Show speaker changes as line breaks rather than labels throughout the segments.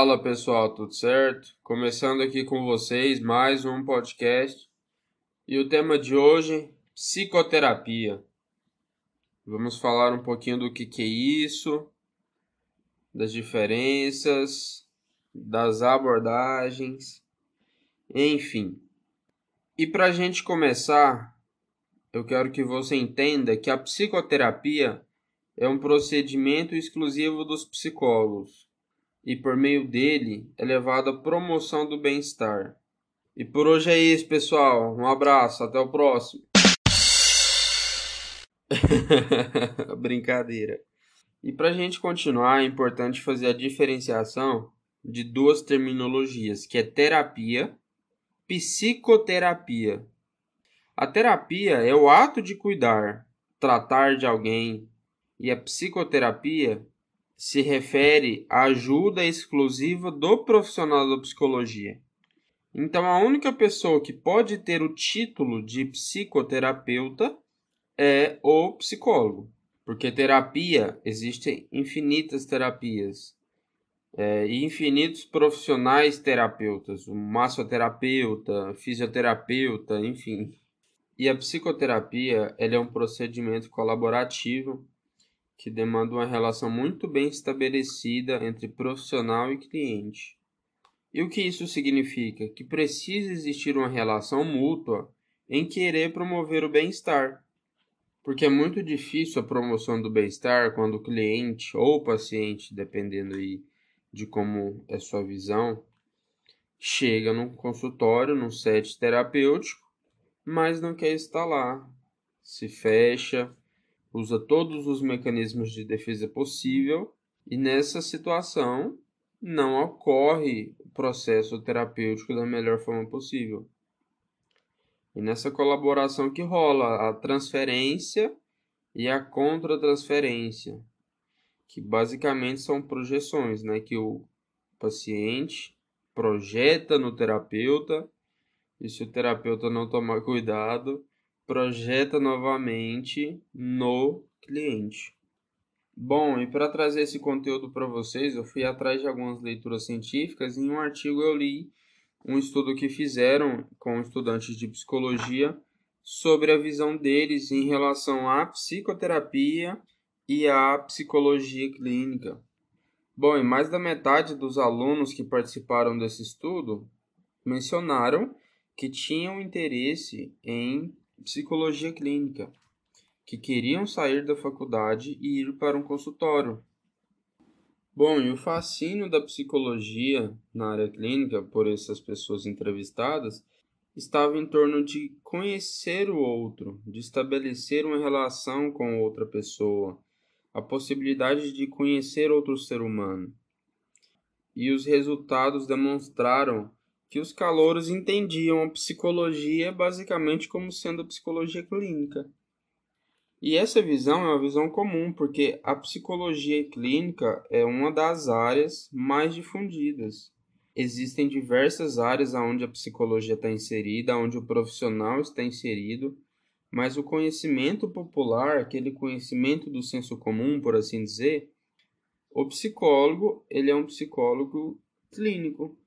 Fala pessoal, tudo certo? Começando aqui com vocês mais um podcast e o tema de hoje: psicoterapia. Vamos falar um pouquinho do que, que é isso, das diferenças, das abordagens, enfim. E para a gente começar, eu quero que você entenda que a psicoterapia é um procedimento exclusivo dos psicólogos e por meio dele é levada a promoção do bem-estar. E por hoje é isso, pessoal. Um abraço, até o próximo. Brincadeira. E para a gente continuar, é importante fazer a diferenciação de duas terminologias, que é terapia, psicoterapia. A terapia é o ato de cuidar, tratar de alguém, e a psicoterapia se refere à ajuda exclusiva do profissional da psicologia. Então, a única pessoa que pode ter o título de psicoterapeuta é o psicólogo, porque terapia existem infinitas terapias é, e infinitos profissionais terapeutas, o massoterapeuta, fisioterapeuta, enfim. E a psicoterapia ela é um procedimento colaborativo que demanda uma relação muito bem estabelecida entre profissional e cliente. E o que isso significa? Que precisa existir uma relação mútua em querer promover o bem-estar. Porque é muito difícil a promoção do bem-estar quando o cliente ou o paciente, dependendo aí de como é sua visão, chega num consultório, num set terapêutico, mas não quer estar lá, se fecha, usa todos os mecanismos de defesa possível e nessa situação não ocorre o processo terapêutico da melhor forma possível. E nessa colaboração que rola a transferência e a contra-transferência, que basicamente são projeções, né, que o paciente projeta no terapeuta e se o terapeuta não tomar cuidado, projeta novamente no cliente. Bom, e para trazer esse conteúdo para vocês, eu fui atrás de algumas leituras científicas e em um artigo eu li um estudo que fizeram com estudantes de psicologia sobre a visão deles em relação à psicoterapia e à psicologia clínica. Bom, e mais da metade dos alunos que participaram desse estudo mencionaram que tinham interesse em psicologia clínica, que queriam sair da faculdade e ir para um consultório. Bom, e o fascínio da psicologia na área clínica por essas pessoas entrevistadas estava em torno de conhecer o outro, de estabelecer uma relação com outra pessoa, a possibilidade de conhecer outro ser humano. E os resultados demonstraram que os calouros entendiam a psicologia basicamente como sendo a psicologia clínica. E essa visão é uma visão comum, porque a psicologia clínica é uma das áreas mais difundidas. Existem diversas áreas onde a psicologia está inserida, onde o profissional está inserido, mas o conhecimento popular, aquele conhecimento do senso comum, por assim dizer, o psicólogo, ele é um psicólogo clínico,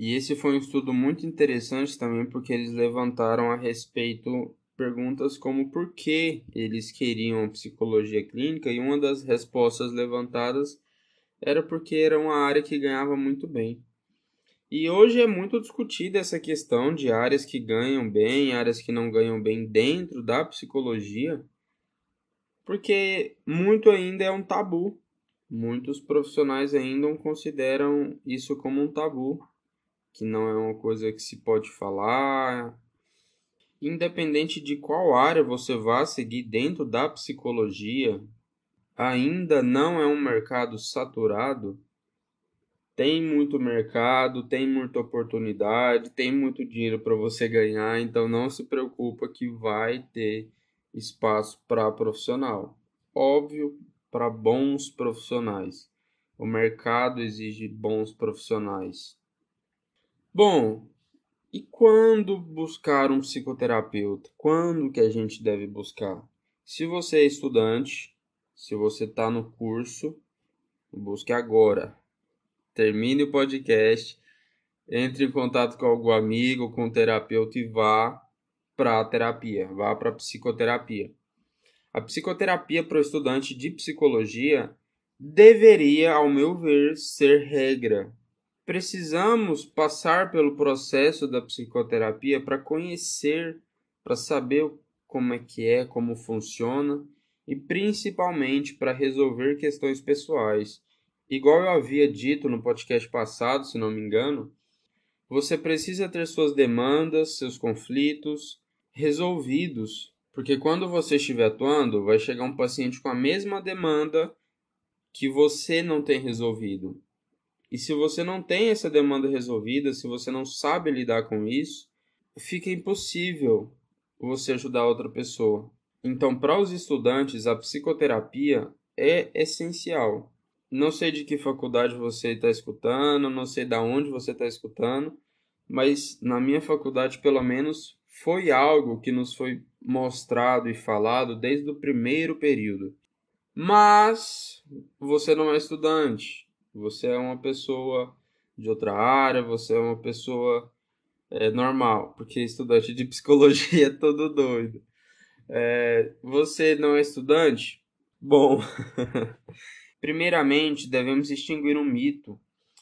e esse foi um estudo muito interessante também porque eles levantaram a respeito perguntas como por que eles queriam psicologia clínica e uma das respostas levantadas era porque era uma área que ganhava muito bem. E hoje é muito discutida essa questão de áreas que ganham bem, áreas que não ganham bem dentro da psicologia, porque muito ainda é um tabu. Muitos profissionais ainda consideram isso como um tabu que não é uma coisa que se pode falar. Independente de qual área você vá seguir dentro da psicologia, ainda não é um mercado saturado. Tem muito mercado, tem muita oportunidade, tem muito dinheiro para você ganhar, então não se preocupa que vai ter espaço para profissional. Óbvio, para bons profissionais. O mercado exige bons profissionais. Bom, e quando buscar um psicoterapeuta? Quando que a gente deve buscar? Se você é estudante, se você está no curso, busque agora. termine o podcast, entre em contato com algum amigo, com um terapeuta e vá para a terapia, vá para a psicoterapia. A psicoterapia para o estudante de psicologia deveria, ao meu ver, ser regra. Precisamos passar pelo processo da psicoterapia para conhecer, para saber como é que é, como funciona e principalmente para resolver questões pessoais. Igual eu havia dito no podcast passado, se não me engano, você precisa ter suas demandas, seus conflitos resolvidos, porque quando você estiver atuando, vai chegar um paciente com a mesma demanda que você não tem resolvido. E se você não tem essa demanda resolvida, se você não sabe lidar com isso, fica impossível você ajudar outra pessoa. Então, para os estudantes, a psicoterapia é essencial. Não sei de que faculdade você está escutando, não sei de onde você está escutando, mas na minha faculdade, pelo menos, foi algo que nos foi mostrado e falado desde o primeiro período. Mas você não é estudante, você é uma pessoa de outra área, você é uma pessoa é, normal, porque estudante de psicologia é todo doido. É, você não é estudante? Bom, primeiramente devemos extinguir um mito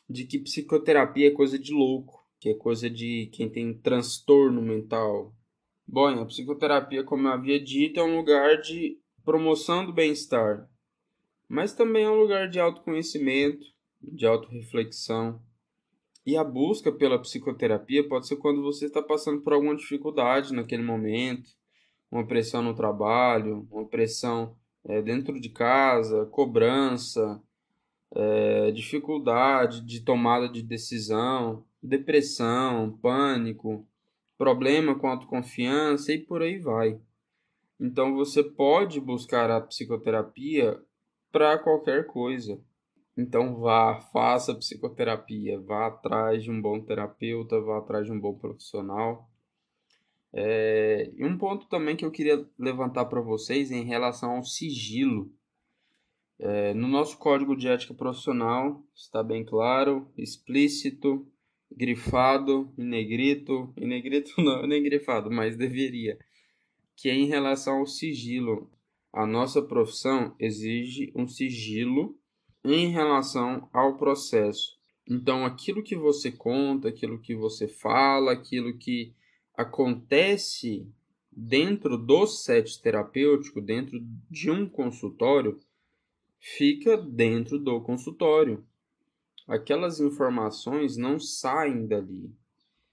de que psicoterapia é coisa de louco, que é coisa de quem tem transtorno mental. Bom, a psicoterapia, como eu havia dito, é um lugar de promoção do bem-estar, mas também é um lugar de autoconhecimento, de autorreflexão. E a busca pela psicoterapia pode ser quando você está passando por alguma dificuldade naquele momento, uma pressão no trabalho, uma pressão é, dentro de casa, cobrança, é, dificuldade de tomada de decisão, depressão, pânico, problema com autoconfiança e por aí vai. Então você pode buscar a psicoterapia para qualquer coisa. Então vá, faça psicoterapia, vá atrás de um bom terapeuta, vá atrás de um bom profissional. É, e um ponto também que eu queria levantar para vocês em relação ao sigilo. É, no nosso código de ética profissional está bem claro, explícito, grifado, em negrito, em negrito não, nem grifado, mas deveria, que é em relação ao sigilo. A nossa profissão exige um sigilo em relação ao processo. Então, aquilo que você conta, aquilo que você fala, aquilo que acontece dentro do set terapêutico, dentro de um consultório, fica dentro do consultório. Aquelas informações não saem dali.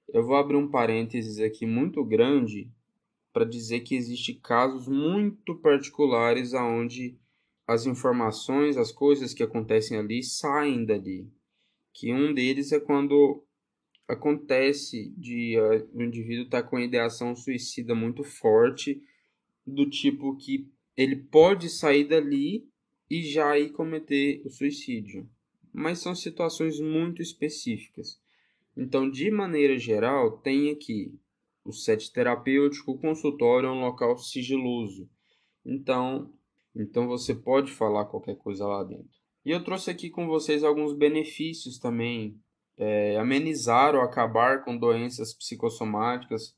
Eu vou abrir um parênteses aqui muito grande para dizer que existe casos muito particulares aonde as informações, as coisas que acontecem ali saem dali. Que um deles é quando acontece de uh, o indivíduo estar tá com ideação suicida muito forte, do tipo que ele pode sair dali e já ir cometer o suicídio. Mas são situações muito específicas. Então, de maneira geral, tem aqui o set terapêutico, o consultório é um local sigiloso. Então, então você pode falar qualquer coisa lá dentro. E eu trouxe aqui com vocês alguns benefícios também é, amenizar ou acabar com doenças psicossomáticas,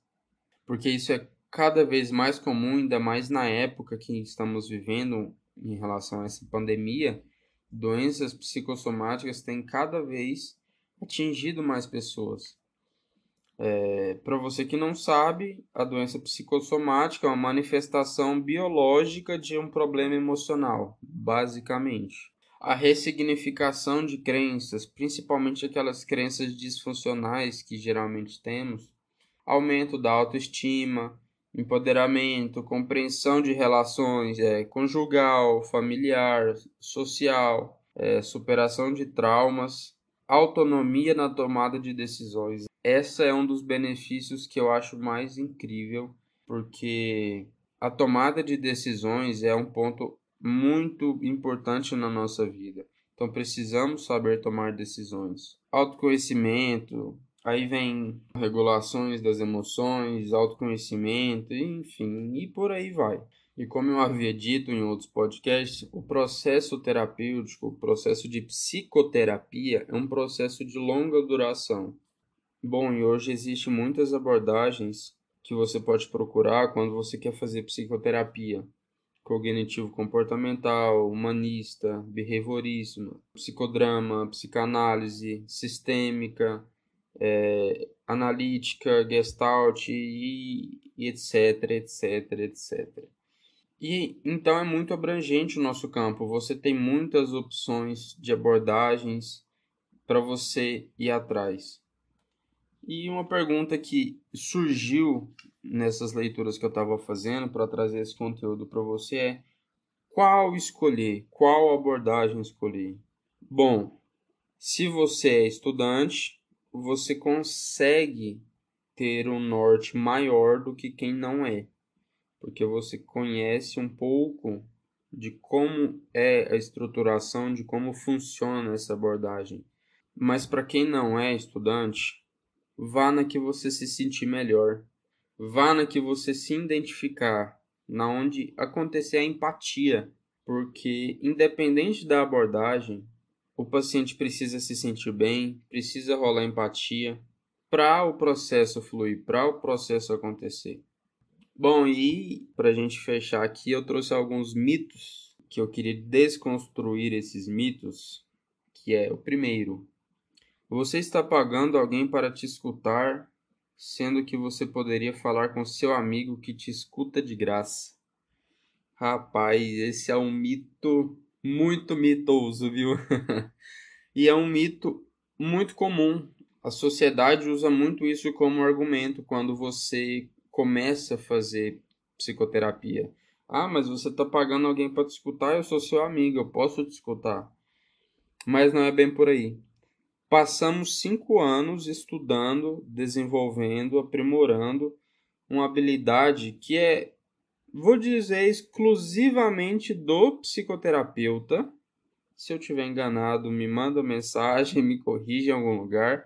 porque isso é cada vez mais comum, ainda mais na época que estamos vivendo em relação a essa pandemia. Doenças psicossomáticas têm cada vez atingido mais pessoas. É, Para você que não sabe, a doença psicossomática é uma manifestação biológica de um problema emocional, basicamente a ressignificação de crenças, principalmente aquelas crenças disfuncionais que geralmente temos, aumento da autoestima, empoderamento, compreensão de relações é, conjugal, familiar, social, é, superação de traumas, autonomia na tomada de decisões. Essa é um dos benefícios que eu acho mais incrível, porque a tomada de decisões é um ponto muito importante na nossa vida. Então precisamos saber tomar decisões. Autoconhecimento, aí vem regulações das emoções, autoconhecimento, enfim, e por aí vai. E como eu havia dito em outros podcasts, o processo terapêutico, o processo de psicoterapia, é um processo de longa duração. Bom, e hoje existem muitas abordagens que você pode procurar quando você quer fazer psicoterapia. Cognitivo comportamental, humanista, behaviorismo, psicodrama, psicanálise, sistêmica, é, analítica, gestalt e, e etc, etc, etc. E então é muito abrangente o nosso campo. Você tem muitas opções de abordagens para você ir atrás. E uma pergunta que surgiu nessas leituras que eu estava fazendo para trazer esse conteúdo para você é: qual escolher? Qual abordagem escolher? Bom, se você é estudante, você consegue ter um norte maior do que quem não é porque você conhece um pouco de como é a estruturação, de como funciona essa abordagem. Mas para quem não é estudante, vá na que você se sentir melhor. Vá na que você se identificar, na onde acontecer a empatia, porque independente da abordagem, o paciente precisa se sentir bem, precisa rolar empatia para o processo fluir, para o processo acontecer. Bom, e para a gente fechar aqui, eu trouxe alguns mitos que eu queria desconstruir esses mitos, que é o primeiro. Você está pagando alguém para te escutar, sendo que você poderia falar com seu amigo que te escuta de graça. Rapaz, esse é um mito muito mitoso, viu? e é um mito muito comum. A sociedade usa muito isso como argumento quando você começa a fazer psicoterapia. Ah, mas você está pagando alguém para te escutar, eu sou seu amigo, eu posso te escutar. Mas não é bem por aí. Passamos cinco anos estudando, desenvolvendo, aprimorando uma habilidade que é, vou dizer, exclusivamente do psicoterapeuta. Se eu tiver enganado, me manda mensagem, me corrija em algum lugar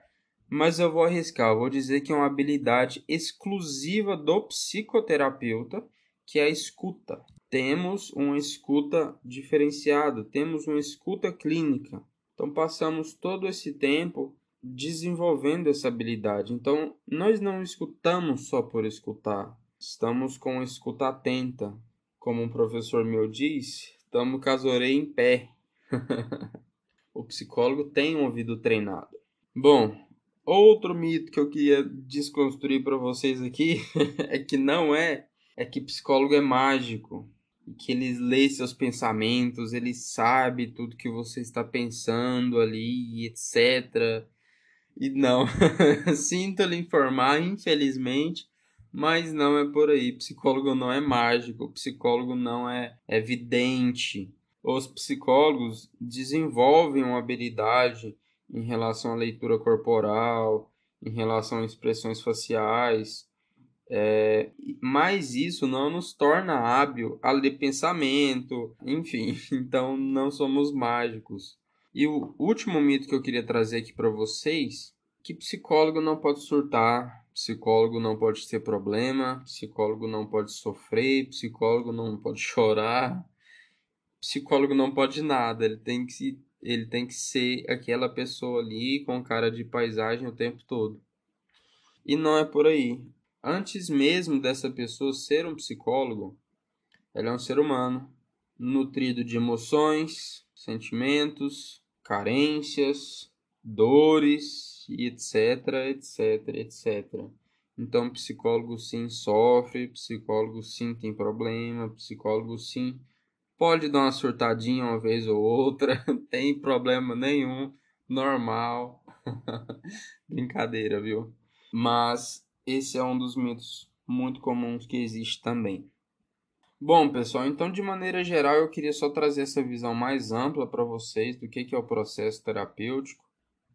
mas eu vou arriscar, eu vou dizer que é uma habilidade exclusiva do psicoterapeuta, que é a escuta. Temos uma escuta diferenciada, temos uma escuta clínica. Então passamos todo esse tempo desenvolvendo essa habilidade. Então nós não escutamos só por escutar, estamos com escuta atenta. Como um professor meu disse, estamos com as orelhas em pé. o psicólogo tem um ouvido treinado. Bom, Outro mito que eu queria desconstruir para vocês aqui é que não é, é que psicólogo é mágico, que ele lê seus pensamentos, ele sabe tudo que você está pensando ali, etc. E não, sinto lhe informar, infelizmente, mas não é por aí. Psicólogo não é mágico, psicólogo não é evidente. Os psicólogos desenvolvem uma habilidade em relação à leitura corporal, em relação a expressões faciais. É, mas isso não nos torna hábil a ler pensamento, enfim, então não somos mágicos. E o último mito que eu queria trazer aqui para vocês, que psicólogo não pode surtar, psicólogo não pode ter problema, psicólogo não pode sofrer, psicólogo não pode chorar, psicólogo não pode nada, ele tem que ele tem que ser aquela pessoa ali com cara de paisagem o tempo todo. E não é por aí. Antes mesmo dessa pessoa ser um psicólogo, ela é um ser humano, nutrido de emoções, sentimentos, carências, dores etc, etc, etc. Então, psicólogo sim sofre, psicólogo sim tem problema, psicólogo sim Pode dar uma surtadinha uma vez ou outra, tem problema nenhum, normal. Brincadeira, viu? Mas esse é um dos mitos muito comuns que existe também. Bom, pessoal, então de maneira geral eu queria só trazer essa visão mais ampla para vocês do que é o processo terapêutico.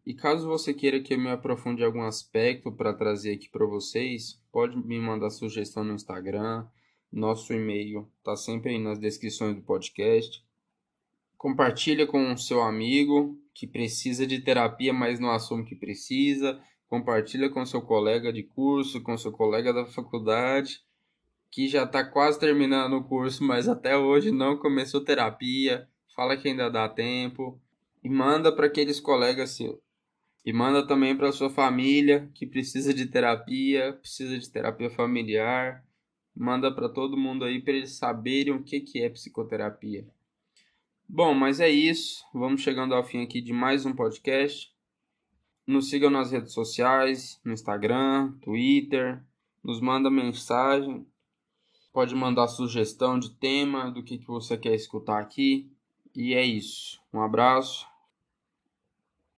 E caso você queira que eu me aprofunde em algum aspecto para trazer aqui para vocês, pode me mandar sugestão no Instagram, nosso e-mail está sempre aí nas descrições do podcast. Compartilha com o seu amigo que precisa de terapia, mas não assume que precisa. Compartilha com seu colega de curso, com seu colega da faculdade, que já está quase terminando o curso, mas até hoje não começou terapia. Fala que ainda dá tempo e manda para aqueles colegas seus. E manda também para sua família que precisa de terapia, precisa de terapia familiar. Manda para todo mundo aí para eles saberem o que, que é psicoterapia. Bom, mas é isso. Vamos chegando ao fim aqui de mais um podcast. Nos sigam nas redes sociais, no Instagram, Twitter. Nos manda mensagem. Pode mandar sugestão de tema, do que, que você quer escutar aqui. E é isso. Um abraço.